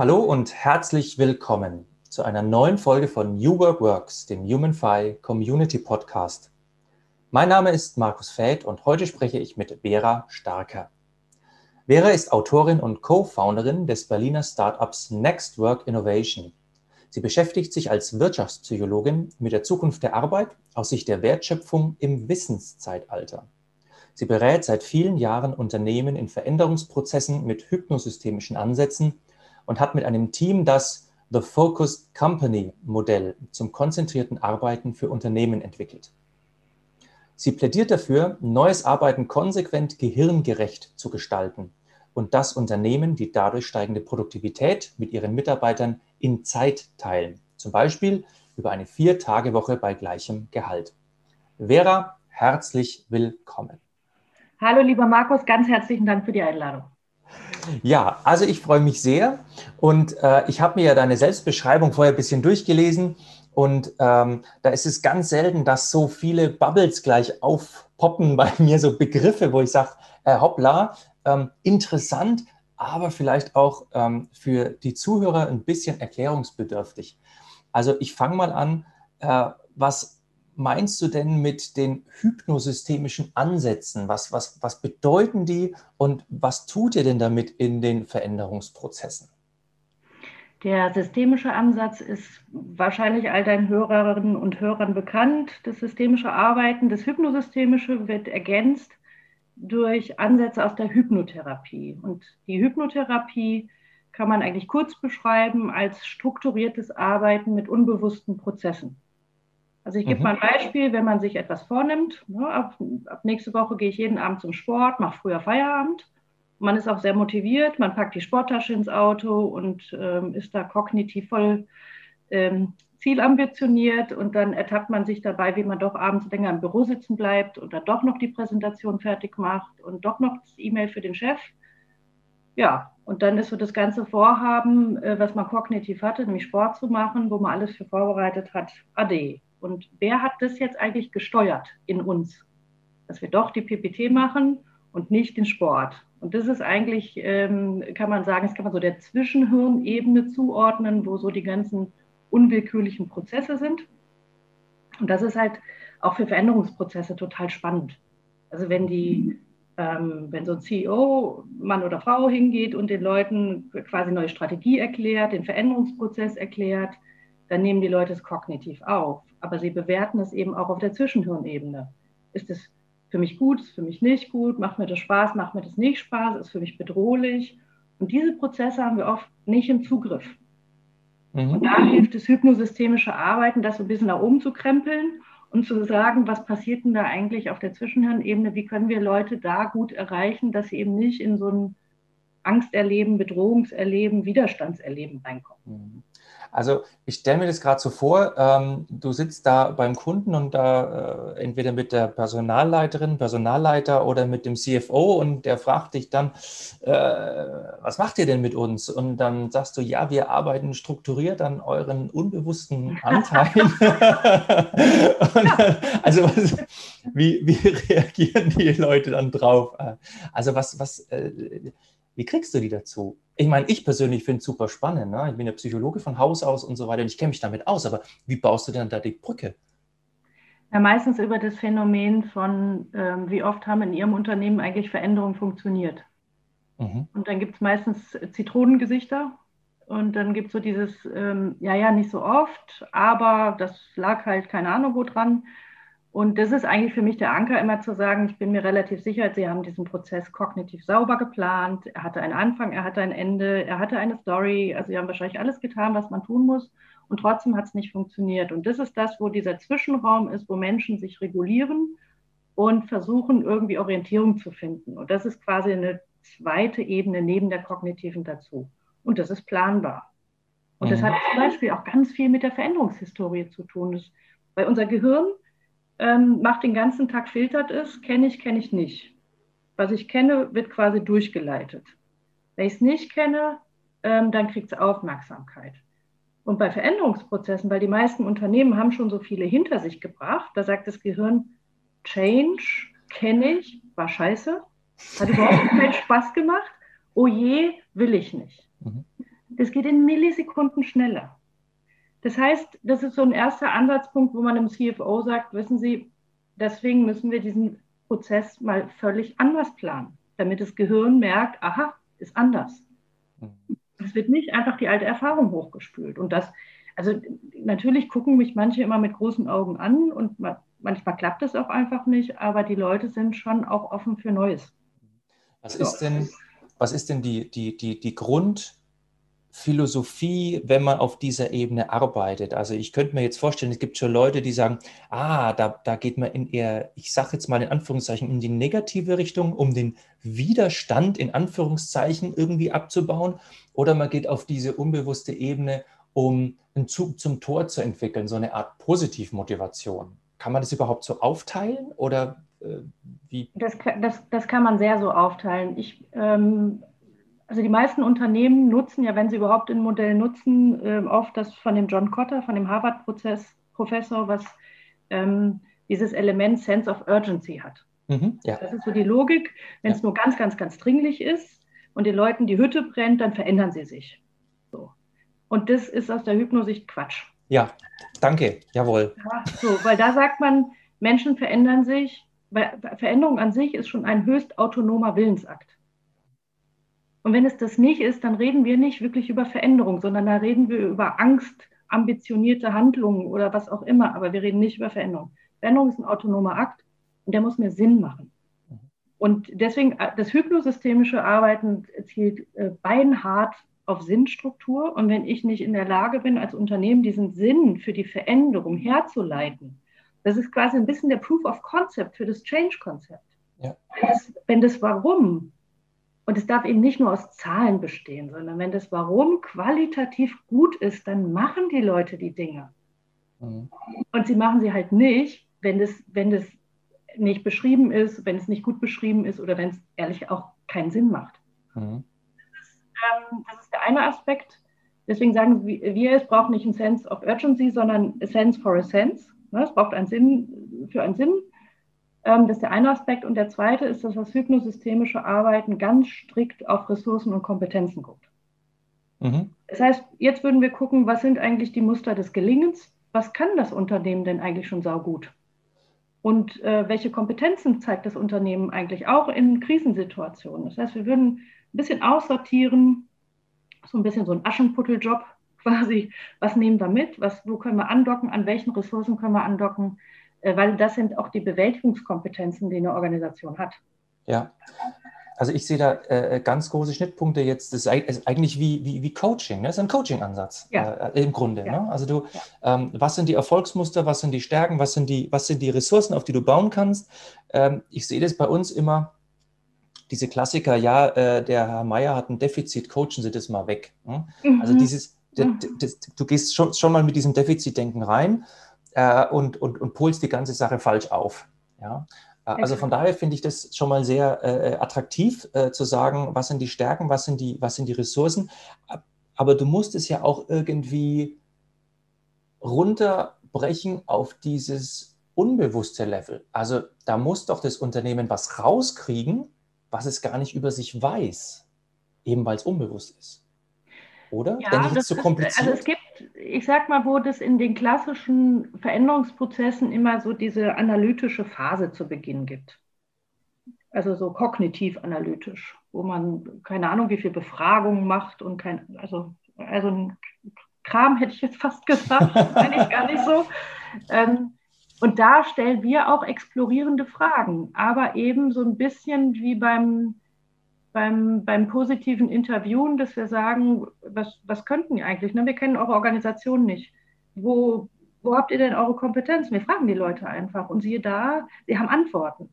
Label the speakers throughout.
Speaker 1: Hallo und herzlich willkommen zu einer neuen Folge von New Work Works, dem HumanFi Community Podcast. Mein Name ist Markus Fäth und heute spreche ich mit Vera Starker. Vera ist Autorin und Co-Founderin des Berliner Startups Next Work Innovation. Sie beschäftigt sich als Wirtschaftspsychologin mit der Zukunft der Arbeit aus Sicht der Wertschöpfung im Wissenszeitalter. Sie berät seit vielen Jahren Unternehmen in Veränderungsprozessen mit hypnosystemischen Ansätzen und hat mit einem Team das The Focused Company Modell zum konzentrierten Arbeiten für Unternehmen entwickelt. Sie plädiert dafür, neues Arbeiten konsequent gehirngerecht zu gestalten und das Unternehmen die dadurch steigende Produktivität mit ihren Mitarbeitern in Zeit teilen, zum Beispiel über eine Vier-Tage-Woche bei gleichem Gehalt. Vera, herzlich willkommen.
Speaker 2: Hallo, lieber Markus, ganz herzlichen Dank für die Einladung.
Speaker 1: Ja, also ich freue mich sehr und äh, ich habe mir ja deine Selbstbeschreibung vorher ein bisschen durchgelesen und ähm, da ist es ganz selten, dass so viele Bubbles gleich aufpoppen bei mir, so Begriffe, wo ich sage, äh, hoppla, ähm, interessant, aber vielleicht auch ähm, für die Zuhörer ein bisschen erklärungsbedürftig. Also ich fange mal an, äh, was meinst du denn mit den hypnosystemischen Ansätzen? Was, was, was bedeuten die und was tut ihr denn damit in den Veränderungsprozessen?
Speaker 2: Der systemische Ansatz ist wahrscheinlich all deinen Hörerinnen und Hörern bekannt. Das systemische Arbeiten, das hypnosystemische wird ergänzt durch Ansätze aus der Hypnotherapie. Und die Hypnotherapie kann man eigentlich kurz beschreiben als strukturiertes Arbeiten mit unbewussten Prozessen. Also ich gebe mhm. mal ein Beispiel, wenn man sich etwas vornimmt. Ne, ab, ab, nächste Woche gehe ich jeden Abend zum Sport, mache früher Feierabend. Man ist auch sehr motiviert, man packt die Sporttasche ins Auto und ähm, ist da kognitiv voll ähm, zielambitioniert und dann ertappt man sich dabei, wie man doch abends länger im Büro sitzen bleibt oder doch noch die Präsentation fertig macht und doch noch das E-Mail für den Chef. Ja, und dann ist so das ganze Vorhaben, äh, was man kognitiv hatte, nämlich Sport zu machen, wo man alles für vorbereitet hat, ade. Und wer hat das jetzt eigentlich gesteuert in uns? Dass wir doch die PPT machen und nicht den Sport. Und das ist eigentlich, ähm, kann man sagen, das kann man so der Zwischenhirnebene zuordnen, wo so die ganzen unwillkürlichen Prozesse sind. Und das ist halt auch für Veränderungsprozesse total spannend. Also wenn die, ähm, wenn so ein CEO, Mann oder Frau hingeht und den Leuten quasi neue Strategie erklärt, den Veränderungsprozess erklärt, dann nehmen die Leute es kognitiv auf. Aber sie bewerten es eben auch auf der Zwischenhirnebene. Ist es für mich gut, ist es für mich nicht gut, macht mir das Spaß, macht mir das nicht Spaß, ist für mich bedrohlich. Und diese Prozesse haben wir oft nicht im Zugriff. Mhm. Und da hilft das hypnosystemische Arbeiten, das so ein bisschen nach oben zu krempeln und zu sagen, was passiert denn da eigentlich auf der Zwischenhirnebene, wie können wir Leute da gut erreichen, dass sie eben nicht in so ein Angsterleben, Bedrohungserleben, Widerstandserleben reinkommen. Mhm.
Speaker 1: Also ich stelle mir das gerade so vor, ähm, du sitzt da beim Kunden und da äh, entweder mit der Personalleiterin, Personalleiter oder mit dem CFO und der fragt dich dann, äh, was macht ihr denn mit uns? Und dann sagst du, ja, wir arbeiten strukturiert an euren unbewussten Anteilen. dann, also was, wie, wie reagieren die Leute dann drauf? Also was, was, äh, wie kriegst du die dazu? Ich meine, ich persönlich finde es super spannend. Ne? Ich bin ja Psychologe von Haus aus und so weiter und ich kenne mich damit aus. Aber wie baust du denn da die Brücke?
Speaker 2: Ja, meistens über das Phänomen von, ähm, wie oft haben in Ihrem Unternehmen eigentlich Veränderungen funktioniert. Mhm. Und dann gibt es meistens Zitronengesichter und dann gibt es so dieses, ähm, ja, ja, nicht so oft, aber das lag halt keine Ahnung wo dran. Und das ist eigentlich für mich der Anker, immer zu sagen, ich bin mir relativ sicher, Sie haben diesen Prozess kognitiv sauber geplant. Er hatte einen Anfang, er hatte ein Ende, er hatte eine Story. Also Sie haben wahrscheinlich alles getan, was man tun muss. Und trotzdem hat es nicht funktioniert. Und das ist das, wo dieser Zwischenraum ist, wo Menschen sich regulieren und versuchen, irgendwie Orientierung zu finden. Und das ist quasi eine zweite Ebene neben der kognitiven dazu. Und das ist planbar. Und mhm. das hat zum Beispiel auch ganz viel mit der Veränderungshistorie zu tun. Das, weil unser Gehirn ähm, macht den ganzen Tag, filtert es, kenne ich, kenne ich nicht. Was ich kenne, wird quasi durchgeleitet. Wenn ich es nicht kenne, ähm, dann kriegt es Aufmerksamkeit. Und bei Veränderungsprozessen, weil die meisten Unternehmen haben schon so viele hinter sich gebracht, da sagt das Gehirn, Change kenne ich, war scheiße, hat überhaupt keinen Spaß gemacht, oh je, will ich nicht. Mhm. das geht in Millisekunden schneller. Das heißt, das ist so ein erster Ansatzpunkt, wo man dem CFO sagt, wissen Sie, deswegen müssen wir diesen Prozess mal völlig anders planen, damit das Gehirn merkt, aha, ist anders. Mhm. Es wird nicht einfach die alte Erfahrung hochgespült. Und das, also natürlich gucken mich manche immer mit großen Augen an und manchmal klappt es auch einfach nicht, aber die Leute sind schon auch offen für Neues.
Speaker 1: Was ist denn, was ist denn die, die, die, die Grund, Philosophie, wenn man auf dieser Ebene arbeitet. Also ich könnte mir jetzt vorstellen, es gibt schon Leute, die sagen, ah, da, da geht man in eher, ich sage jetzt mal in Anführungszeichen, in die negative Richtung, um den Widerstand in Anführungszeichen irgendwie abzubauen. Oder man geht auf diese unbewusste Ebene, um einen Zug zum Tor zu entwickeln, so eine Art Positivmotivation. Kann man das überhaupt so aufteilen oder äh, wie?
Speaker 2: Das, das, das kann man sehr so aufteilen. Ich ähm, also die meisten Unternehmen nutzen ja, wenn sie überhaupt ein Modell nutzen, äh, oft das von dem John Cotter, von dem Harvard-Professor, was ähm, dieses Element Sense of Urgency hat. Mhm, ja. Das ist so die Logik. Wenn ja. es nur ganz, ganz, ganz dringlich ist und den Leuten die Hütte brennt, dann verändern sie sich. So. Und das ist aus der Hypnosicht Quatsch.
Speaker 1: Ja, danke, jawohl.
Speaker 2: Ja, so, weil da sagt man, Menschen verändern sich, weil Veränderung an sich ist schon ein höchst autonomer Willensakt. Und wenn es das nicht ist, dann reden wir nicht wirklich über Veränderung, sondern da reden wir über Angst, ambitionierte Handlungen oder was auch immer. Aber wir reden nicht über Veränderung. Veränderung ist ein autonomer Akt und der muss mir Sinn machen. Und deswegen, äh, das hypnosystemische Arbeiten zielt äh, beinhart auf Sinnstruktur. Und wenn ich nicht in der Lage bin, als Unternehmen diesen Sinn für die Veränderung herzuleiten, das ist quasi ein bisschen der Proof of Concept für das Change-Konzept. Ja. Wenn, wenn das Warum und es darf eben nicht nur aus Zahlen bestehen, sondern wenn das Warum qualitativ gut ist, dann machen die Leute die Dinge. Mhm. Und sie machen sie halt nicht, wenn das, wenn das nicht beschrieben ist, wenn es nicht gut beschrieben ist oder wenn es ehrlich auch keinen Sinn macht. Mhm. Das, ist, ähm, das, ist, der eine Aspekt. Deswegen sagen wir, es braucht nicht ein Sense of Urgency, sondern a Sense for a Sense. Ne, es braucht einen Sinn für einen Sinn. Ähm, das ist der eine Aspekt. Und der zweite ist, dass das hypnosystemische Arbeiten ganz strikt auf Ressourcen und Kompetenzen guckt. Mhm. Das heißt, jetzt würden wir gucken, was sind eigentlich die Muster des Gelingens? Was kann das Unternehmen denn eigentlich schon saugut? Und äh, welche Kompetenzen zeigt das Unternehmen eigentlich auch in Krisensituationen? Das heißt, wir würden ein bisschen aussortieren, so ein bisschen so ein Aschenputteljob quasi. Was nehmen wir mit? Was, wo können wir andocken? An welchen Ressourcen können wir andocken? Äh, weil das sind auch die Bewältigungskompetenzen, die eine Organisation hat.
Speaker 1: Ja, also ich sehe da äh, ganz große Schnittpunkte jetzt. Das ist eigentlich wie, wie, wie Coaching, ne? das ist ein Coaching-Ansatz ja. äh, im Grunde. Ja. Ne? Also du, ja. ähm, was sind die Erfolgsmuster, was sind die Stärken, was sind die, was sind die Ressourcen, auf die du bauen kannst? Ähm, ich sehe das bei uns immer, diese Klassiker, ja, äh, der Herr Meier hat ein Defizit, coachen Sie das mal weg. Ne? Mhm. Also dieses, mhm. das, das, du gehst schon, schon mal mit diesem Defizitdenken rein äh, und, und, und pulst die ganze Sache falsch auf. Ja? Äh, also von daher finde ich das schon mal sehr äh, attraktiv äh, zu sagen, was sind die Stärken, was sind die, was sind die Ressourcen. Aber du musst es ja auch irgendwie runterbrechen auf dieses unbewusste Level. Also da muss doch das Unternehmen was rauskriegen, was es gar nicht über sich weiß, eben weil es unbewusst ist. Oder?
Speaker 2: Ja, Denke ich das zu kompliziert? Ist, also es gibt, ich sag mal, wo das in den klassischen Veränderungsprozessen immer so diese analytische Phase zu Beginn gibt. Also so kognitiv analytisch, wo man keine Ahnung, wie viel Befragungen macht und kein, also, also ein Kram hätte ich jetzt fast gesagt, meine ich gar nicht so. Ähm, und da stellen wir auch explorierende Fragen, aber eben so ein bisschen wie beim beim, beim positiven Interviewen, dass wir sagen, was, was könnten die eigentlich? Ne? Wir kennen eure Organisation nicht. Wo, wo habt ihr denn eure Kompetenzen? Wir fragen die Leute einfach und siehe da, sie haben Antworten.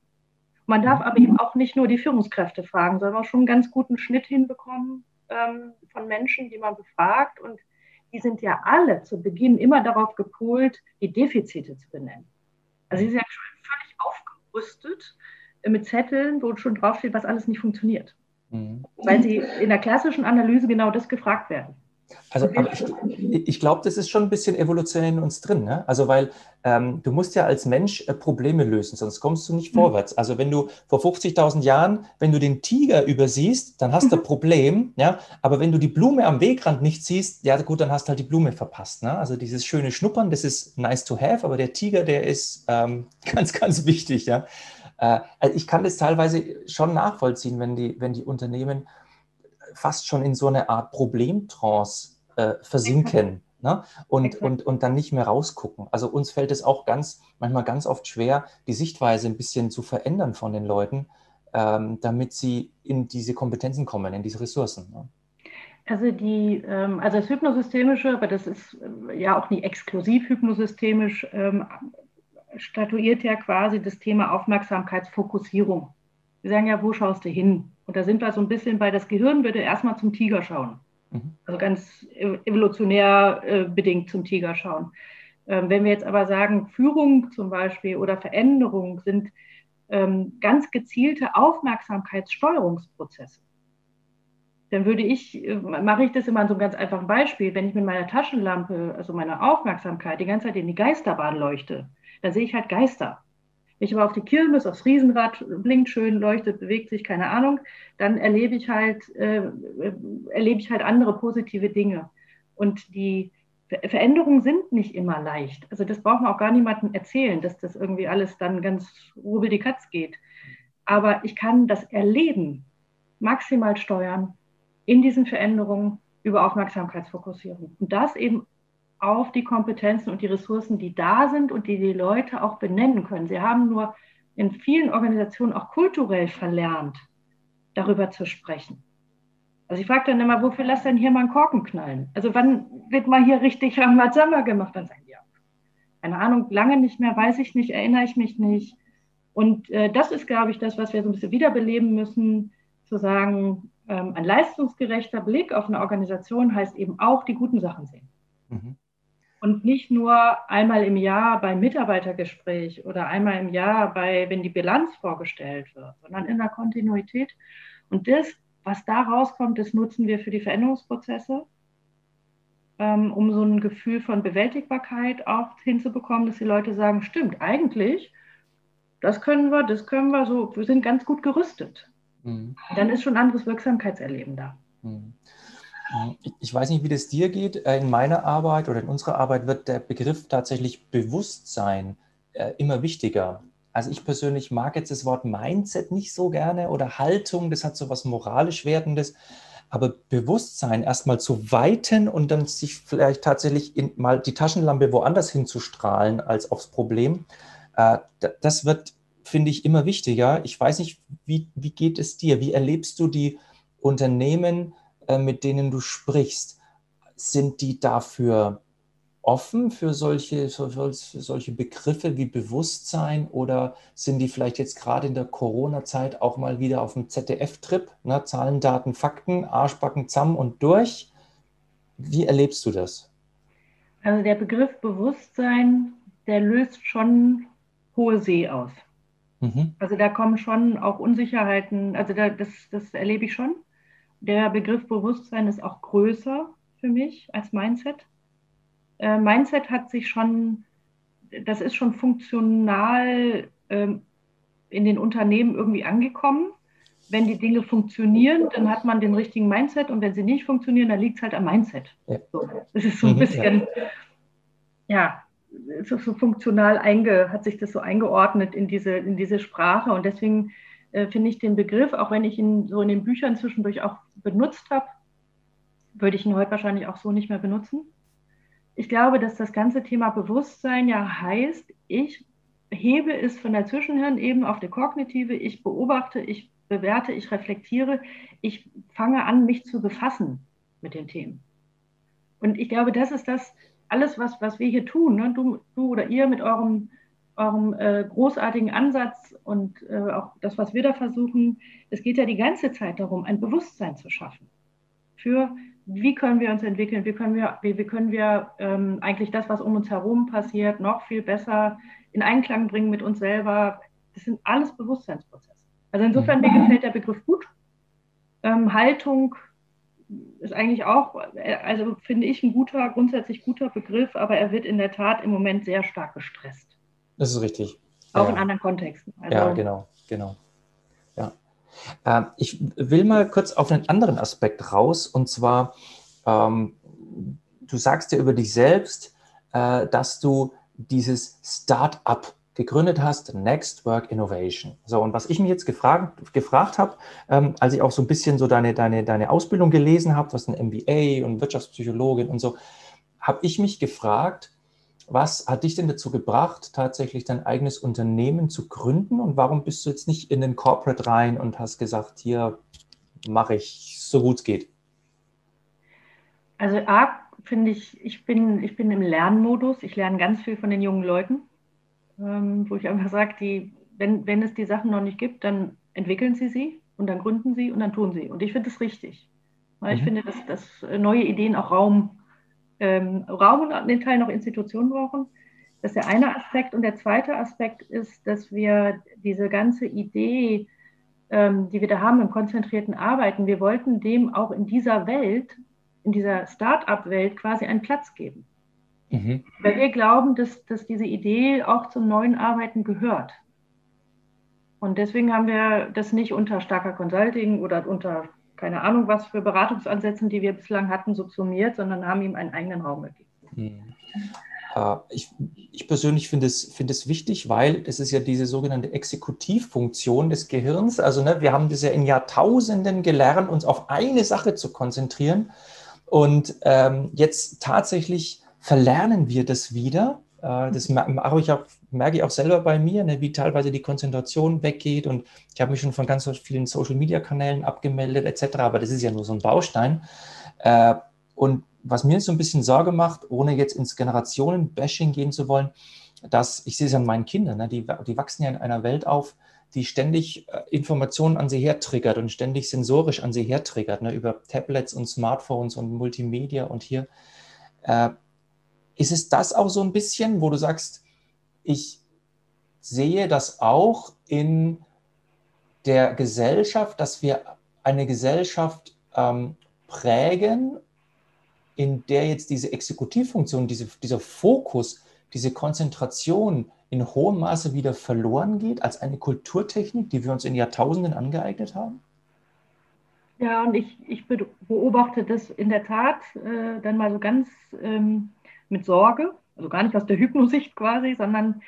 Speaker 2: Man darf aber eben auch nicht nur die Führungskräfte fragen, sondern auch schon einen ganz guten Schnitt hinbekommen ähm, von Menschen, die man befragt. Und die sind ja alle zu Beginn immer darauf gepolt, die Defizite zu benennen. Also sie sind ja schon völlig aufgerüstet mit Zetteln, wo schon draufsteht, was alles nicht funktioniert. Mhm. Weil sie in der klassischen Analyse genau das gefragt werden.
Speaker 1: Also, ich, ich glaube, das ist schon ein bisschen evolutionär in uns drin. Ne? Also, weil ähm, du musst ja als Mensch äh, Probleme lösen, sonst kommst du nicht mhm. vorwärts. Also, wenn du vor 50.000 Jahren, wenn du den Tiger übersiehst, dann hast mhm. du ein Problem. Ja? Aber wenn du die Blume am Wegrand nicht siehst, ja gut, dann hast du halt die Blume verpasst. Ne? Also, dieses schöne Schnuppern, das ist nice to have, aber der Tiger, der ist ähm, ganz, ganz wichtig. Ja? Äh, also ich kann das teilweise schon nachvollziehen, wenn die, wenn die Unternehmen fast schon in so eine Art Problemtrance äh, versinken. Ne? Und, und, und dann nicht mehr rausgucken. Also uns fällt es auch ganz, manchmal ganz oft schwer, die Sichtweise ein bisschen zu verändern von den Leuten, ähm, damit sie in diese Kompetenzen kommen, in diese Ressourcen. Ne?
Speaker 2: Also die, ähm, also das Hypnosystemische, aber das ist äh, ja auch nicht exklusiv hypnosystemisch, ähm, statuiert ja quasi das Thema Aufmerksamkeitsfokussierung. Wir sagen ja, wo schaust du hin? Und da sind wir so ein bisschen bei, das Gehirn würde erstmal zum Tiger schauen. Mhm. Also ganz evolutionär äh, bedingt zum Tiger schauen. Ähm, wenn wir jetzt aber sagen, Führung zum Beispiel oder Veränderung sind ähm, ganz gezielte Aufmerksamkeitssteuerungsprozesse, dann würde ich, äh, mache ich das immer an so einem ganz einfachen Beispiel. Wenn ich mit meiner Taschenlampe, also meiner Aufmerksamkeit, die ganze Zeit in die Geisterbahn leuchte, dann sehe ich halt Geister. Wenn ich aber auf die Kirmes, aufs Riesenrad, blinkt schön, leuchtet, bewegt sich, keine Ahnung, dann erlebe ich halt, äh, erlebe ich halt andere positive Dinge. Und die Veränderungen sind nicht immer leicht. Also das braucht man auch gar niemandem erzählen, dass das irgendwie alles dann ganz rubbel die Katz geht. Aber ich kann das Erleben maximal steuern in diesen Veränderungen über Aufmerksamkeitsfokussierung. Und das eben auf die Kompetenzen und die Ressourcen, die da sind und die die Leute auch benennen können. Sie haben nur in vielen Organisationen auch kulturell verlernt, darüber zu sprechen. Also ich frage dann immer, wofür lasst denn hier mal einen Korken knallen? Also wann wird mal hier richtig Ramazzamba gemacht? Dann sagen die, ja, keine Ahnung, lange nicht mehr, weiß ich nicht, erinnere ich mich nicht. Und äh, das ist, glaube ich, das, was wir so ein bisschen wiederbeleben müssen, zu sagen, ähm, ein leistungsgerechter Blick auf eine Organisation heißt eben auch die guten Sachen sehen. Mhm. Und nicht nur einmal im Jahr beim Mitarbeitergespräch oder einmal im Jahr bei, wenn die Bilanz vorgestellt wird, sondern in der Kontinuität. Und das, was da rauskommt, das nutzen wir für die Veränderungsprozesse, ähm, um so ein Gefühl von Bewältigbarkeit auch hinzubekommen, dass die Leute sagen, stimmt, eigentlich, das können wir, das können wir so, wir sind ganz gut gerüstet. Mhm. Dann ist schon ein anderes Wirksamkeitserleben da. Mhm.
Speaker 1: Ich weiß nicht, wie das dir geht. Äh, in meiner Arbeit oder in unserer Arbeit wird der Begriff tatsächlich Bewusstsein äh, immer wichtiger. Also ich persönlich mag jetzt das Wort Mindset nicht so gerne oder Haltung, das hat so was moralisch Wertendes. Aber Bewusstsein erstmal zu weiten und dann sich vielleicht tatsächlich in, mal die Taschenlampe woanders hinzustrahlen als aufs Problem, äh, das wird, finde ich, immer wichtiger. Ich weiß nicht, wie, wie geht es dir? Wie erlebst du die Unternehmen? Äh, mit denen du sprichst, sind die dafür offen für solche, für solche Begriffe wie Bewusstsein oder sind die vielleicht jetzt gerade in der Corona-Zeit auch mal wieder auf dem ZDF-Trip? Ne? Zahlen, Daten, Fakten, Arschbacken, Zamm und durch. Wie erlebst du das?
Speaker 2: Also der Begriff Bewusstsein, der löst schon hohe See aus. Mhm. Also da kommen schon auch Unsicherheiten, also da, das, das erlebe ich schon. Der Begriff Bewusstsein ist auch größer für mich als Mindset. Äh, Mindset hat sich schon, das ist schon funktional ähm, in den Unternehmen irgendwie angekommen. Wenn die Dinge funktionieren, dann hat man den richtigen Mindset und wenn sie nicht funktionieren, dann liegt es halt am Mindset. Ja. So, das ist so ein mhm, bisschen, ja, so, so funktional einge, hat sich das so eingeordnet in diese, in diese Sprache und deswegen äh, finde ich den Begriff, auch wenn ich ihn so in den Büchern zwischendurch auch benutzt habe, würde ich ihn heute wahrscheinlich auch so nicht mehr benutzen. Ich glaube, dass das ganze Thema Bewusstsein ja heißt, ich hebe es von der Zwischenhirnebene auf die kognitive, ich beobachte, ich bewerte, ich reflektiere, ich fange an, mich zu befassen mit den Themen. Und ich glaube, das ist das, alles, was, was wir hier tun, ne? du, du oder ihr mit eurem eurem äh, großartigen Ansatz und äh, auch das, was wir da versuchen. Es geht ja die ganze Zeit darum, ein Bewusstsein zu schaffen für, wie können wir uns entwickeln, wie können wir, wie, wie können wir ähm, eigentlich das, was um uns herum passiert, noch viel besser in Einklang bringen mit uns selber. Das sind alles Bewusstseinsprozesse. Also insofern, mir gefällt der Begriff gut. Ähm, Haltung ist eigentlich auch, also finde ich, ein guter, grundsätzlich guter Begriff, aber er wird in der Tat im Moment sehr stark gestresst.
Speaker 1: Das ist richtig.
Speaker 2: Auch ja. in anderen Kontexten.
Speaker 1: Also, ja, genau, genau. Ja. Ähm, ich will mal kurz auf einen anderen Aspekt raus, und zwar, ähm, du sagst ja über dich selbst, äh, dass du dieses Start-up gegründet hast, Next Work Innovation. So, und was ich mich jetzt gefragt, gefragt habe, ähm, als ich auch so ein bisschen so deine, deine, deine Ausbildung gelesen habe, was ein MBA und Wirtschaftspsychologin und so, habe ich mich gefragt, was hat dich denn dazu gebracht, tatsächlich dein eigenes Unternehmen zu gründen und warum bist du jetzt nicht in den Corporate rein und hast gesagt, hier mache ich so gut es geht?
Speaker 2: Also A, finde ich, ich bin, ich bin im Lernmodus. Ich lerne ganz viel von den jungen Leuten ähm, wo ich einfach sage, wenn, wenn es die Sachen noch nicht gibt, dann entwickeln sie sie und dann gründen sie und dann tun sie. Und ich finde das richtig. Weil mhm. ich finde, dass, dass neue Ideen auch Raum, ähm, Raum und den Teil noch Institutionen brauchen. Das ist der eine Aspekt. Und der zweite Aspekt ist, dass wir diese ganze Idee, ähm, die wir da haben im konzentrierten Arbeiten, wir wollten dem auch in dieser Welt, in dieser Start-up-Welt quasi einen Platz geben. Mhm. Weil wir glauben, dass, dass diese Idee auch zum neuen Arbeiten gehört. Und deswegen haben wir das nicht unter starker Consulting oder unter keine Ahnung was für Beratungsansätzen, die wir bislang hatten, subsumiert, sondern haben ihm einen eigenen Raum gegeben. Mhm.
Speaker 1: Äh, ich, ich, persönlich finde es, find es wichtig, weil es ist ja diese sogenannte Exekutivfunktion des Gehirns. Also ne, wir haben das ja in Jahrtausenden gelernt, uns auf eine Sache zu konzentrieren. Und ähm, jetzt tatsächlich verlernen wir das wieder. Äh, das mache ich auch, merke ich auch selber bei mir, ne, wie teilweise die Konzentration weggeht. Und ich habe mich schon von ganz vielen Social-Media-Kanälen abgemeldet etc. Aber das ist ja nur so ein Baustein. Äh, und was mir so ein bisschen Sorge macht, ohne jetzt ins Generationen-Bashing gehen zu wollen, dass ich sehe es an meinen Kindern, ne, die, die wachsen ja in einer Welt auf, die ständig äh, Informationen an sie hertriggert und ständig sensorisch an sie hertriggert, ne, über Tablets und Smartphones und Multimedia und hier. Äh, ist es das auch so ein bisschen, wo du sagst, ich sehe das auch in der Gesellschaft, dass wir eine Gesellschaft ähm, prägen, in der jetzt diese Exekutivfunktion, diese, dieser Fokus, diese Konzentration in hohem Maße wieder verloren geht als eine Kulturtechnik, die wir uns in Jahrtausenden angeeignet haben?
Speaker 2: Ja, und ich, ich beobachte das in der Tat äh, dann mal so ganz ähm, mit Sorge, also gar nicht aus der Hypnosicht quasi, sondern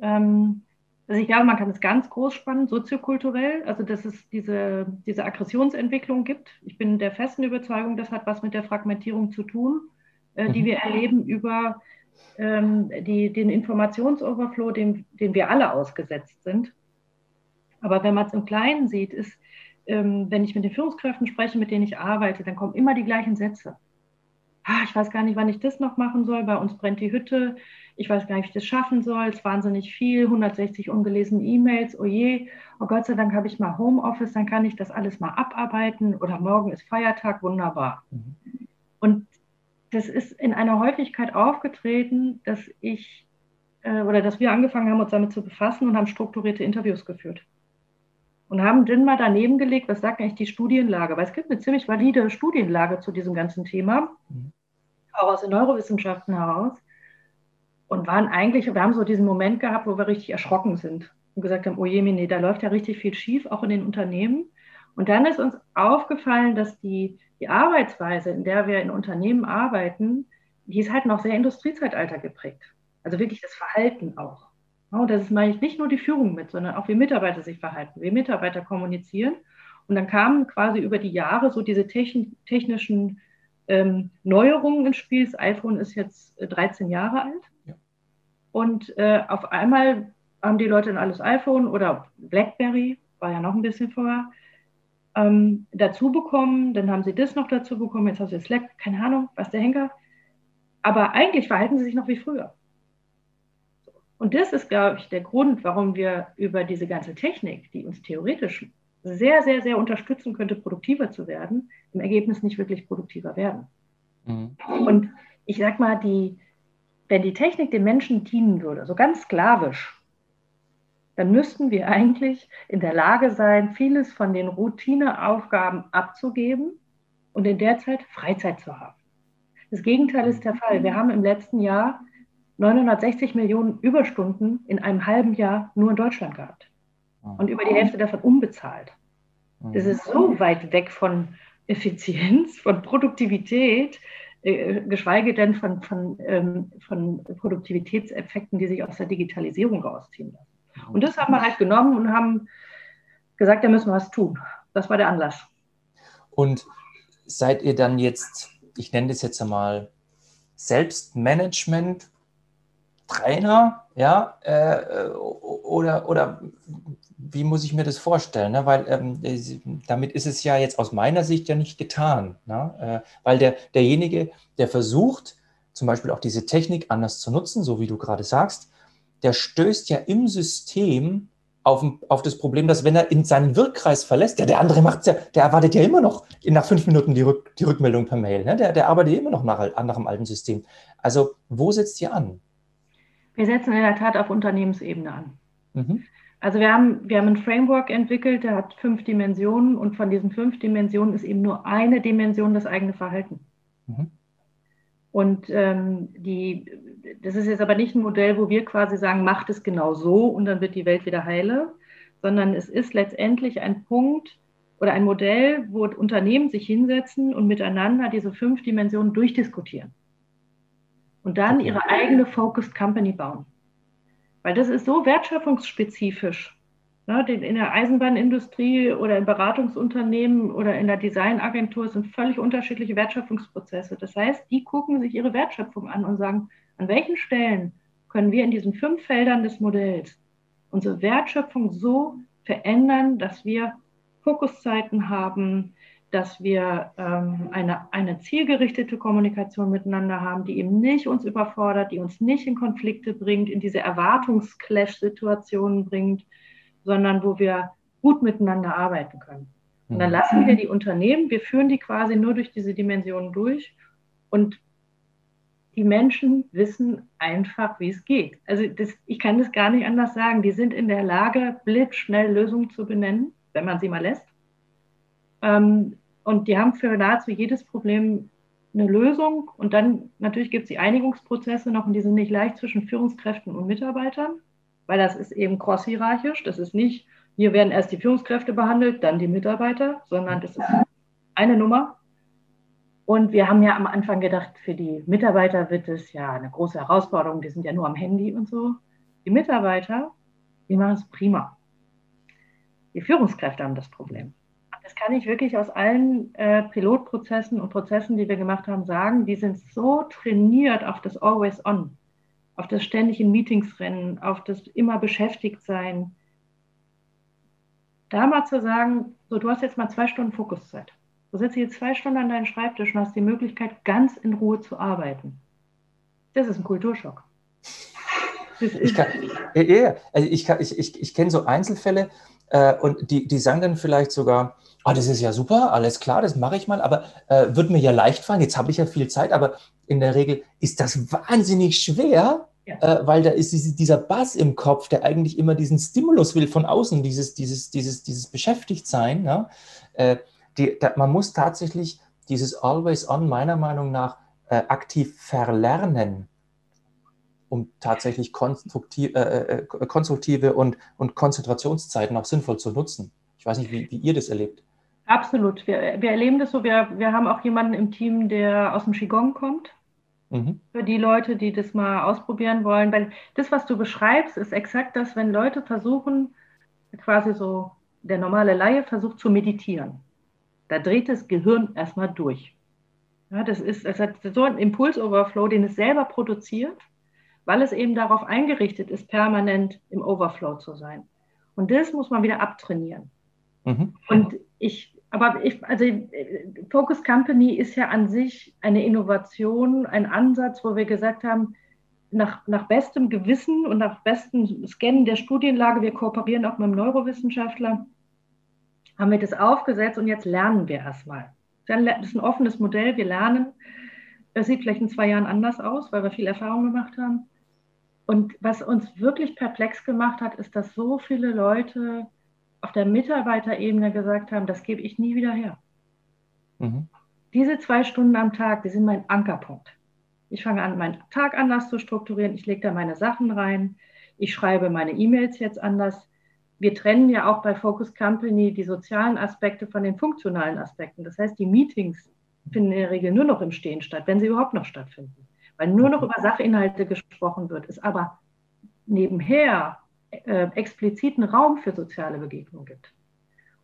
Speaker 2: ähm, also ich glaube, man kann es ganz groß spannen, soziokulturell, also dass es diese, diese Aggressionsentwicklung gibt. Ich bin der festen Überzeugung, das hat was mit der Fragmentierung zu tun, äh, die mhm. wir erleben über ähm, die, den Informationsoverflow, dem, dem wir alle ausgesetzt sind. Aber wenn man es im Kleinen sieht, ist, ähm, wenn ich mit den Führungskräften spreche, mit denen ich arbeite, dann kommen immer die gleichen Sätze ah, ich weiß gar nicht, wann ich das noch machen soll, bei uns brennt die Hütte, ich weiß gar nicht, wie ich das schaffen soll, es ist wahnsinnig viel, 160 ungelesene E-Mails, oh je, oh Gott sei Dank habe ich mal Homeoffice, dann kann ich das alles mal abarbeiten. Oder morgen ist Feiertag, wunderbar. Mhm. Und das ist in einer Häufigkeit aufgetreten, dass ich äh, oder dass wir angefangen haben, uns damit zu befassen und haben strukturierte Interviews geführt. Und haben dann mal daneben gelegt, was sagt eigentlich die Studienlage? Weil es gibt eine ziemlich valide Studienlage zu diesem ganzen Thema. Mhm auch aus den Neurowissenschaften heraus. Und waren eigentlich, wir haben so diesen Moment gehabt, wo wir richtig erschrocken sind und gesagt haben, oh je, nee, da läuft ja richtig viel schief, auch in den Unternehmen. Und dann ist uns aufgefallen, dass die, die Arbeitsweise, in der wir in Unternehmen arbeiten, die ist halt noch sehr Industriezeitalter geprägt. Also wirklich das Verhalten auch. Und das ist, meine ich, nicht nur die Führung mit, sondern auch wie Mitarbeiter sich verhalten, wie Mitarbeiter kommunizieren. Und dann kamen quasi über die Jahre so diese technischen ähm, Neuerungen ins Spiel. Das iPhone ist jetzt 13 äh, Jahre alt. Ja. Und äh, auf einmal haben die Leute ein alles iPhone oder BlackBerry, war ja noch ein bisschen vorher, ähm, dazu bekommen. Dann haben sie das noch dazu bekommen. Jetzt haben sie Slack, keine Ahnung, was der Henker. Aber eigentlich verhalten sie sich noch wie früher. Und das ist, glaube ich, der Grund, warum wir über diese ganze Technik, die uns theoretisch sehr, sehr, sehr unterstützen könnte, produktiver zu werden, im Ergebnis nicht wirklich produktiver werden. Mhm. Und ich sag mal, die, wenn die Technik den Menschen dienen würde, so ganz sklavisch, dann müssten wir eigentlich in der Lage sein, vieles von den Routineaufgaben abzugeben und in der Zeit Freizeit zu haben. Das Gegenteil ist der Fall. Wir haben im letzten Jahr 960 Millionen Überstunden in einem halben Jahr nur in Deutschland gehabt. Und über die Hälfte davon unbezahlt. Das ist so weit weg von Effizienz, von Produktivität, äh, geschweige denn von, von, ähm, von Produktivitätseffekten, die sich aus der Digitalisierung rausziehen lassen. Und das haben wir halt genommen und haben gesagt, da müssen wir was tun. Das war der Anlass.
Speaker 1: Und seid ihr dann jetzt, ich nenne das jetzt einmal Selbstmanagement, Trainer, ja, äh, oder, oder wie muss ich mir das vorstellen? Ne? Weil ähm, damit ist es ja jetzt aus meiner Sicht ja nicht getan. Ne? Äh, weil der, derjenige, der versucht, zum Beispiel auch diese Technik anders zu nutzen, so wie du gerade sagst, der stößt ja im System auf, auf das Problem, dass wenn er in seinen Wirkkreis verlässt, ja, der andere macht ja, der erwartet ja immer noch nach fünf Minuten die, Rück, die Rückmeldung per Mail. Ne? Der, der arbeitet immer noch nach, nach dem alten System. Also wo setzt ihr an?
Speaker 2: Wir setzen in der Tat auf Unternehmensebene an. Mhm. Also wir haben, wir haben ein Framework entwickelt, der hat fünf Dimensionen und von diesen fünf Dimensionen ist eben nur eine Dimension das eigene Verhalten. Mhm. Und ähm, die, das ist jetzt aber nicht ein Modell, wo wir quasi sagen, macht es genau so und dann wird die Welt wieder heile, sondern es ist letztendlich ein Punkt oder ein Modell, wo Unternehmen sich hinsetzen und miteinander diese fünf Dimensionen durchdiskutieren und dann ihre eigene Focused Company bauen. Weil das ist so wertschöpfungsspezifisch. Ne? In der Eisenbahnindustrie oder in Beratungsunternehmen oder in der Designagentur sind völlig unterschiedliche Wertschöpfungsprozesse. Das heißt, die gucken sich ihre Wertschöpfung an und sagen, an welchen Stellen können wir in diesen fünf Feldern des Modells unsere Wertschöpfung so verändern, dass wir Fokuszeiten haben, dass wir ähm, eine, eine zielgerichtete Kommunikation miteinander haben, die eben nicht uns überfordert, die uns nicht in Konflikte bringt, in diese Erwartungsclash-Situationen bringt, sondern wo wir gut miteinander arbeiten können. Und dann mhm. lassen wir die Unternehmen, wir führen die quasi nur durch diese Dimensionen durch und die Menschen wissen einfach, wie es geht. Also das, ich kann das gar nicht anders sagen. Die sind in der Lage, blitzschnell Lösungen zu benennen, wenn man sie mal lässt. Ähm, und die haben für nahezu jedes Problem eine Lösung. Und dann natürlich gibt es die Einigungsprozesse noch und die sind nicht leicht zwischen Führungskräften und Mitarbeitern, weil das ist eben cross-hierarchisch. Das ist nicht, hier werden erst die Führungskräfte behandelt, dann die Mitarbeiter, sondern das ist eine Nummer. Und wir haben ja am Anfang gedacht, für die Mitarbeiter wird es ja eine große Herausforderung, die sind ja nur am Handy und so. Die Mitarbeiter, die machen es prima. Die Führungskräfte haben das Problem das kann ich wirklich aus allen äh, Pilotprozessen und Prozessen, die wir gemacht haben, sagen, die sind so trainiert auf das Always On, auf das ständig in Meetings rennen, auf das immer beschäftigt sein. Da mal zu sagen, so du hast jetzt mal zwei Stunden Fokuszeit. Du sitzt hier zwei Stunden an deinem Schreibtisch und hast die Möglichkeit, ganz in Ruhe zu arbeiten. Das ist ein Kulturschock.
Speaker 1: Ich, kann, ja, also ich, ich, ich, ich kenne so Einzelfälle äh, und die, die sagen dann vielleicht sogar, ah, das ist ja super, alles klar, das mache ich mal, aber äh, wird mir ja leicht fallen, jetzt habe ich ja viel Zeit, aber in der Regel ist das wahnsinnig schwer, ja. äh, weil da ist dieser Bass im Kopf, der eigentlich immer diesen Stimulus will von außen, dieses, dieses, dieses, dieses Beschäftigtsein. Ne? Äh, die, da, man muss tatsächlich dieses Always On meiner Meinung nach äh, aktiv verlernen um tatsächlich konstruktive, äh, äh, konstruktive und, und Konzentrationszeiten auch sinnvoll zu nutzen. Ich weiß nicht, wie, wie ihr das erlebt.
Speaker 2: Absolut. Wir, wir erleben das so. Wir, wir haben auch jemanden im Team, der aus dem Qigong kommt. Mhm. Für die Leute, die das mal ausprobieren wollen. Weil das, was du beschreibst, ist exakt das, wenn Leute versuchen, quasi so der normale Laie versucht zu meditieren. Da dreht das Gehirn erstmal durch. Ja, das ist, es hat so einen Impulsoverflow, den es selber produziert, weil es eben darauf eingerichtet ist, permanent im Overflow zu sein. Und das muss man wieder abtrainieren. Mhm. Und ich aber ich, also Focus Company ist ja an sich eine Innovation, ein Ansatz, wo wir gesagt haben, nach, nach bestem Gewissen und nach bestem Scannen der Studienlage, wir kooperieren auch mit einem Neurowissenschaftler, haben wir das aufgesetzt und jetzt lernen wir erstmal. Das ist ein offenes Modell, wir lernen. Das sieht vielleicht in zwei Jahren anders aus, weil wir viel Erfahrung gemacht haben. Und was uns wirklich perplex gemacht hat, ist, dass so viele Leute auf der Mitarbeiterebene gesagt haben, das gebe ich nie wieder her. Mhm. diese zwei Stunden am Tag, die sind mein Ankerpunkt. Ich fange an, meinen Tag anders zu strukturieren. Ich lege da meine Sachen rein. Ich schreibe meine E-Mails jetzt anders. Wir trennen ja auch bei Focus Company die sozialen Aspekte von den funktionalen Aspekten. Das heißt, die Meetings finden in der Regel nur noch im Stehen statt, wenn sie überhaupt noch stattfinden. Weil nur noch über Sachinhalte gesprochen wird, es aber nebenher äh, expliziten Raum für soziale Begegnung gibt.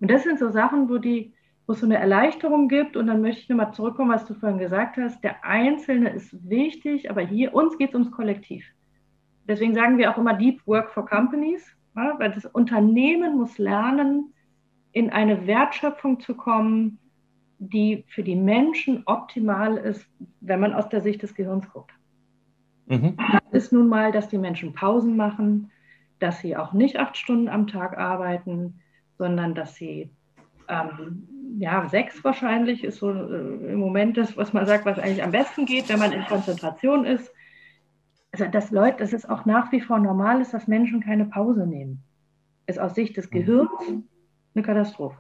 Speaker 2: Und das sind so Sachen, wo, die, wo es so eine Erleichterung gibt. Und dann möchte ich nochmal zurückkommen, was du vorhin gesagt hast. Der Einzelne ist wichtig, aber hier, uns geht es ums Kollektiv. Deswegen sagen wir auch immer Deep Work for Companies, ja, weil das Unternehmen muss lernen, in eine Wertschöpfung zu kommen, die für die Menschen optimal ist, wenn man aus der Sicht des Gehirns guckt. Mhm. Das ist nun mal, dass die Menschen Pausen machen, dass sie auch nicht acht Stunden am Tag arbeiten, sondern dass sie ähm, ja, sechs wahrscheinlich ist so äh, im Moment das, was man sagt, was eigentlich am besten geht, wenn man in Konzentration ist. Also dass Leute, dass es auch nach wie vor normal ist, dass Menschen keine Pause nehmen. Ist aus Sicht des mhm. Gehirns eine Katastrophe.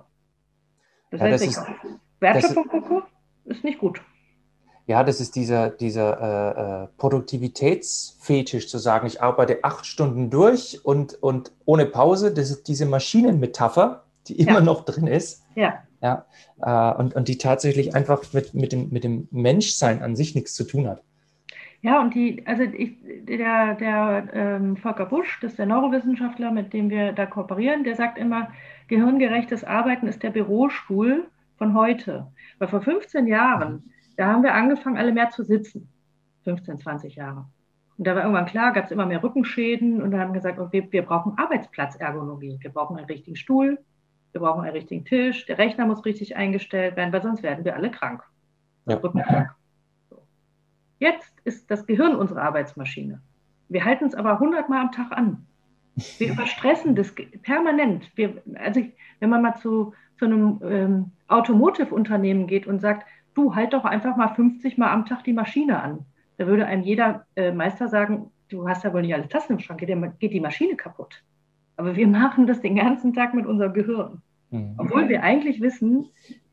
Speaker 2: Das ja, heißt, das ist, Wertschöpfung ist, ist nicht gut.
Speaker 1: Ja, das ist dieser, dieser äh, äh, Produktivitätsfetisch zu sagen, ich arbeite acht Stunden durch und, und ohne Pause. Das ist diese Maschinenmetapher, die immer ja. noch drin ist.
Speaker 2: Ja.
Speaker 1: ja äh, und, und die tatsächlich einfach mit, mit, dem, mit dem Menschsein an sich nichts zu tun hat.
Speaker 2: Ja, und die, also ich, der, der ähm, Volker Busch, das ist der Neurowissenschaftler, mit dem wir da kooperieren, der sagt immer, gehirngerechtes Arbeiten ist der Bürostuhl von heute. Weil vor 15 Jahren, da haben wir angefangen, alle mehr zu sitzen. 15, 20 Jahre. Und da war irgendwann klar, gab es immer mehr Rückenschäden und dann haben wir gesagt, okay, wir brauchen Arbeitsplatzergonomie. Wir brauchen einen richtigen Stuhl, wir brauchen einen richtigen Tisch, der Rechner muss richtig eingestellt werden, weil sonst werden wir alle krank. Ja. Rückenkrank. So. Jetzt ist das Gehirn unsere Arbeitsmaschine. Wir halten es aber 100 Mal am Tag an. Wir überstressen das permanent. Wir, also wenn man mal zu, zu einem ähm, Automotive-Unternehmen geht und sagt, du halt doch einfach mal 50 Mal am Tag die Maschine an. Da würde einem jeder äh, Meister sagen, du hast ja wohl nicht alle Tassen im Schrank, geht, geht, die Maschine kaputt. Aber wir machen das den ganzen Tag mit unserem Gehirn. Mhm. Obwohl wir eigentlich wissen,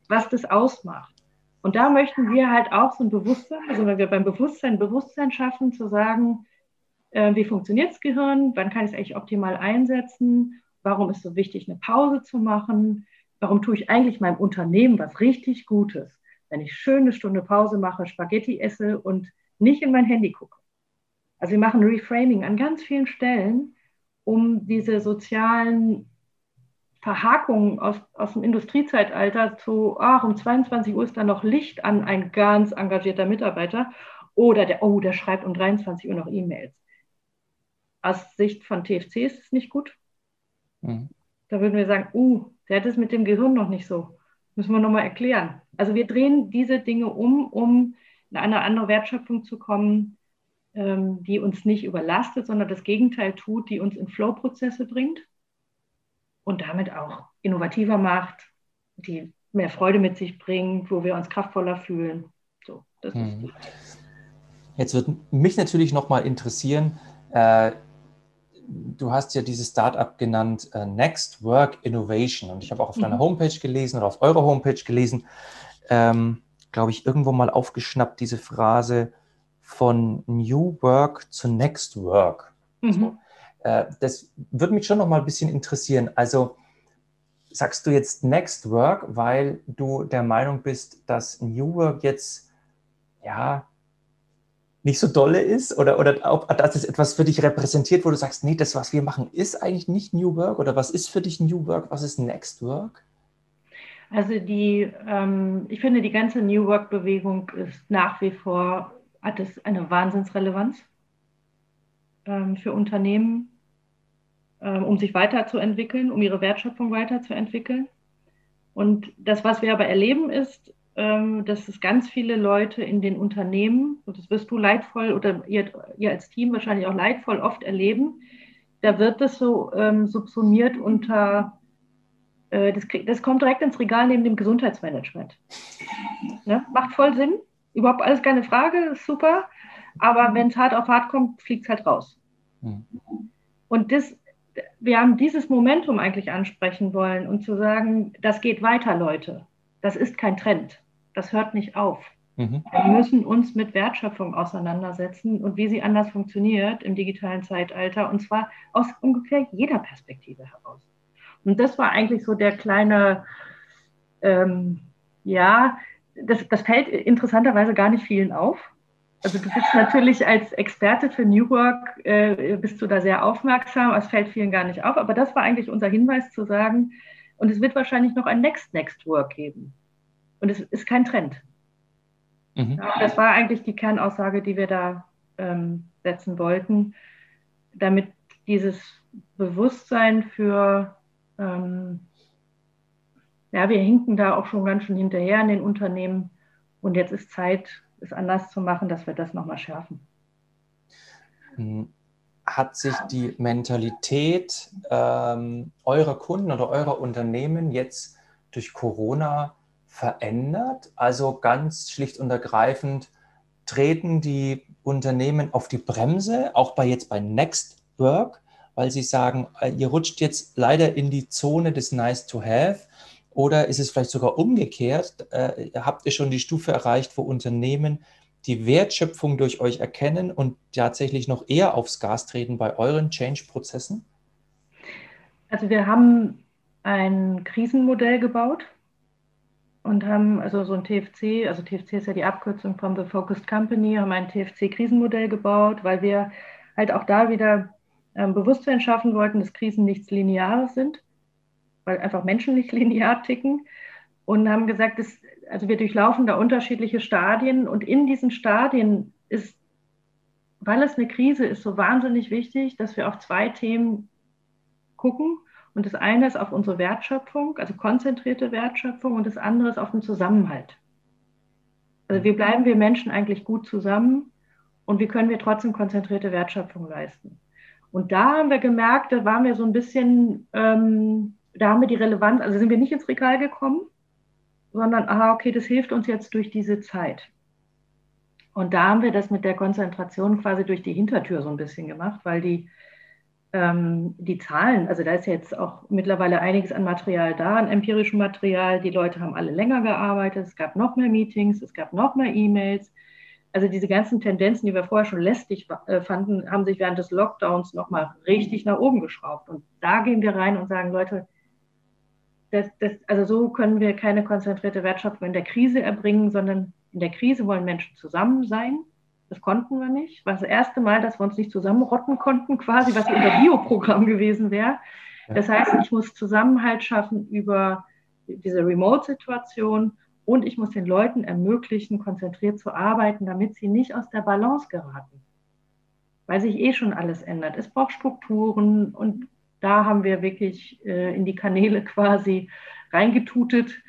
Speaker 2: was das ausmacht. Und da möchten wir halt auch so ein Bewusstsein, also wenn wir beim Bewusstsein Bewusstsein schaffen, zu sagen, äh, wie funktioniert das Gehirn, wann kann ich es eigentlich optimal einsetzen, warum ist es so wichtig, eine Pause zu machen, warum tue ich eigentlich meinem Unternehmen was richtig Gutes, wenn ich schön eine Stunde Pause mache, Spaghetti esse und nicht in mein Handy gucke. Also wir machen Reframing an ganz vielen Stellen, um diese sozialen Verhakungen aus, aus dem Industriezeitalter zu, ach, um 22 Uhr ist da noch Licht an ein ganz engagierter Mitarbeiter oder der, oh, der schreibt um 23 Uhr noch E-Mails. Aus Sicht von TFC ist es nicht gut. Mhm. Da würden wir sagen, uh, der hat es mit dem Gehirn noch nicht so. Müssen wir nochmal erklären. Also wir drehen diese Dinge um, um in eine andere Wertschöpfung zu kommen, ähm, die uns nicht überlastet, sondern das Gegenteil tut, die uns in Flow-Prozesse bringt und damit auch innovativer macht, die mehr Freude mit sich bringt, wo wir uns kraftvoller fühlen. So,
Speaker 1: hm. Jetzt wird mich natürlich nochmal interessieren, äh, du hast ja dieses Startup genannt uh, Next Work Innovation und ich habe auch auf mhm. deiner Homepage gelesen oder auf eurer Homepage gelesen, ähm, glaube ich, irgendwo mal aufgeschnappt, diese Phrase von New Work zu Next Work. Mhm. So, äh, das würde mich schon noch mal ein bisschen interessieren. Also sagst du jetzt Next Work, weil du der Meinung bist, dass New Work jetzt ja nicht so dolle ist oder, oder ob das etwas für dich repräsentiert, wo du sagst, nee, das, was wir machen, ist eigentlich nicht New Work oder was ist für dich New Work, was ist Next Work?
Speaker 2: Also die, ähm, ich finde, die ganze New Work-Bewegung ist nach wie vor, hat es eine Wahnsinnsrelevanz ähm, für Unternehmen, ähm, um sich weiterzuentwickeln, um ihre Wertschöpfung weiterzuentwickeln. Und das, was wir aber erleben, ist, dass es ganz viele Leute in den Unternehmen, und das wirst du leidvoll oder ihr, ihr als Team wahrscheinlich auch leidvoll oft erleben, da wird das so ähm, subsumiert unter, äh, das, das, kommt direkt ins Regal neben dem Gesundheitsmanagement. Ne? Macht voll Sinn, überhaupt alles keine Frage, super, aber wenn es hart auf hart kommt, fliegt es halt raus. Mhm. Und das, wir haben dieses Momentum eigentlich ansprechen wollen und zu sagen, das geht weiter, Leute. Das ist kein Trend das hört nicht auf. Mhm. Wir müssen uns mit Wertschöpfung auseinandersetzen und wie sie anders funktioniert im digitalen Zeitalter und zwar aus ungefähr jeder Perspektive heraus. Und das war eigentlich so der kleine, ähm, ja, das, das fällt interessanterweise gar nicht vielen auf. Also du bist natürlich als Experte für New Work, äh, bist du da sehr aufmerksam, es fällt vielen gar nicht auf, aber das war eigentlich unser Hinweis zu sagen, und es wird wahrscheinlich noch ein Next Next Work geben. Und es ist kein Trend. Mhm. Ja, das war eigentlich die Kernaussage, die wir da ähm, setzen wollten, damit dieses Bewusstsein für, ähm, ja, wir hinken da auch schon ganz schön hinterher in den Unternehmen und jetzt ist Zeit, es anders zu machen, dass wir das nochmal schärfen.
Speaker 1: Hm. Hat sich die Mentalität ähm, eurer Kunden oder eurer Unternehmen jetzt durch Corona verändert? Also ganz schlicht und ergreifend treten die Unternehmen auf die Bremse, auch bei jetzt bei Next Work, weil sie sagen, äh, ihr rutscht jetzt leider in die Zone des Nice to Have. Oder ist es vielleicht sogar umgekehrt? Äh, habt ihr schon die Stufe erreicht, wo Unternehmen die Wertschöpfung durch euch erkennen und tatsächlich noch eher aufs Gas treten bei euren Change-Prozessen?
Speaker 2: Also wir haben ein Krisenmodell gebaut, und haben also so ein TFC, also TFC ist ja die Abkürzung von The Focused Company, haben ein TFC-Krisenmodell gebaut, weil wir halt auch da wieder ähm, Bewusstsein schaffen wollten, dass Krisen nichts Lineares sind, weil einfach Menschen nicht linear ticken und haben gesagt, dass, also wir durchlaufen da unterschiedliche Stadien und in diesen Stadien ist, weil es eine Krise ist, so wahnsinnig wichtig, dass wir auf zwei Themen gucken und das eine ist auf unsere Wertschöpfung, also konzentrierte Wertschöpfung, und das andere ist auf den Zusammenhalt. Also wie bleiben wir Menschen eigentlich gut zusammen und wie können wir trotzdem konzentrierte Wertschöpfung leisten? Und da haben wir gemerkt, da waren wir so ein bisschen, ähm, da haben wir die Relevanz, also sind wir nicht ins Regal gekommen, sondern, aha, okay, das hilft uns jetzt durch diese Zeit. Und da haben wir das mit der Konzentration quasi durch die Hintertür so ein bisschen gemacht, weil die ähm, die Zahlen, also da ist jetzt auch mittlerweile einiges an Material da, an empirischem Material. Die Leute haben alle länger gearbeitet, es gab noch mehr Meetings, es gab noch mehr E-Mails. Also diese ganzen Tendenzen, die wir vorher schon lästig äh, fanden, haben sich während des Lockdowns nochmal richtig nach oben geschraubt. Und da gehen wir rein und sagen, Leute, das, das, also so können wir keine konzentrierte Wertschöpfung in der Krise erbringen, sondern in der Krise wollen Menschen zusammen sein das konnten wir nicht. War das erste Mal, dass wir uns nicht zusammenrotten konnten, quasi, was unser Bioprogramm gewesen wäre. Das heißt, ich muss Zusammenhalt schaffen über diese Remote-Situation und ich muss den Leuten ermöglichen, konzentriert zu arbeiten, damit sie nicht aus der Balance geraten. Weil sich eh schon alles ändert. Es braucht Strukturen und da haben wir wirklich äh, in die Kanäle quasi reingetutet.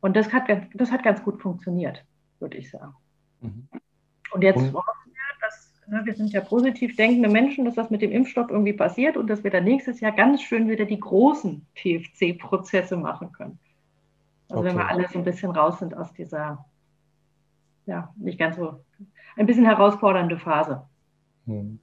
Speaker 2: Und das hat, das hat ganz gut funktioniert, würde ich sagen. Mhm. Und jetzt und, hoffen wir, dass ne, wir sind ja positiv denkende Menschen, dass das mit dem Impfstoff irgendwie passiert und dass wir dann nächstes Jahr ganz schön wieder die großen TFC-Prozesse machen können. Also okay. wenn wir alle so ein bisschen raus sind aus dieser, ja, nicht ganz so, ein bisschen herausfordernde Phase. Hm.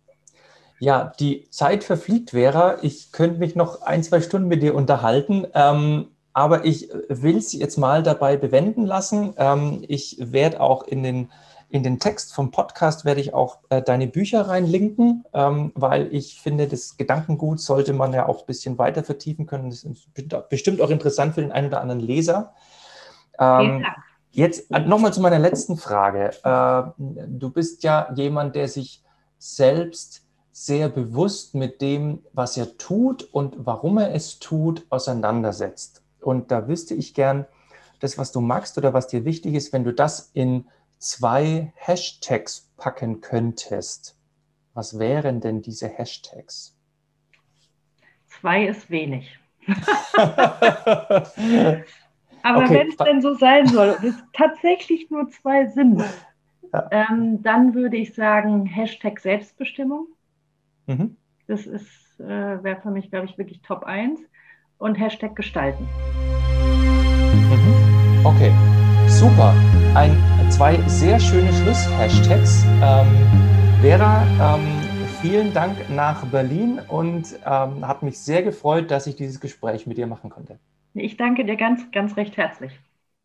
Speaker 1: Ja, die Zeit verfliegt, Vera. Ich könnte mich noch ein, zwei Stunden mit dir unterhalten. Ähm, aber ich will es jetzt mal dabei bewenden lassen. Ähm, ich werde auch in den in den Text vom Podcast werde ich auch äh, deine Bücher reinlinken, ähm, weil ich finde, das Gedankengut sollte man ja auch ein bisschen weiter vertiefen können. Das ist bestimmt auch interessant für den einen oder anderen Leser. Ähm, jetzt äh, nochmal zu meiner letzten Frage. Äh, du bist ja jemand, der sich selbst sehr bewusst mit dem, was er tut und warum er es tut, auseinandersetzt. Und da wüsste ich gern, das, was du magst oder was dir wichtig ist, wenn du das in zwei Hashtags packen könntest, was wären denn diese Hashtags?
Speaker 2: Zwei ist wenig. Aber okay. wenn es denn so sein soll und es tatsächlich nur zwei sind, ja. ähm, dann würde ich sagen Hashtag Selbstbestimmung. Mhm. Das äh, wäre für mich, glaube ich, wirklich Top 1. Und Hashtag Gestalten.
Speaker 1: Mhm. Okay, super. Ein zwei sehr schöne Schluss-Hashtags. Ähm, Vera, ähm, vielen Dank nach Berlin und ähm, hat mich sehr gefreut, dass ich dieses Gespräch mit dir machen konnte.
Speaker 2: Ich danke dir ganz, ganz recht herzlich.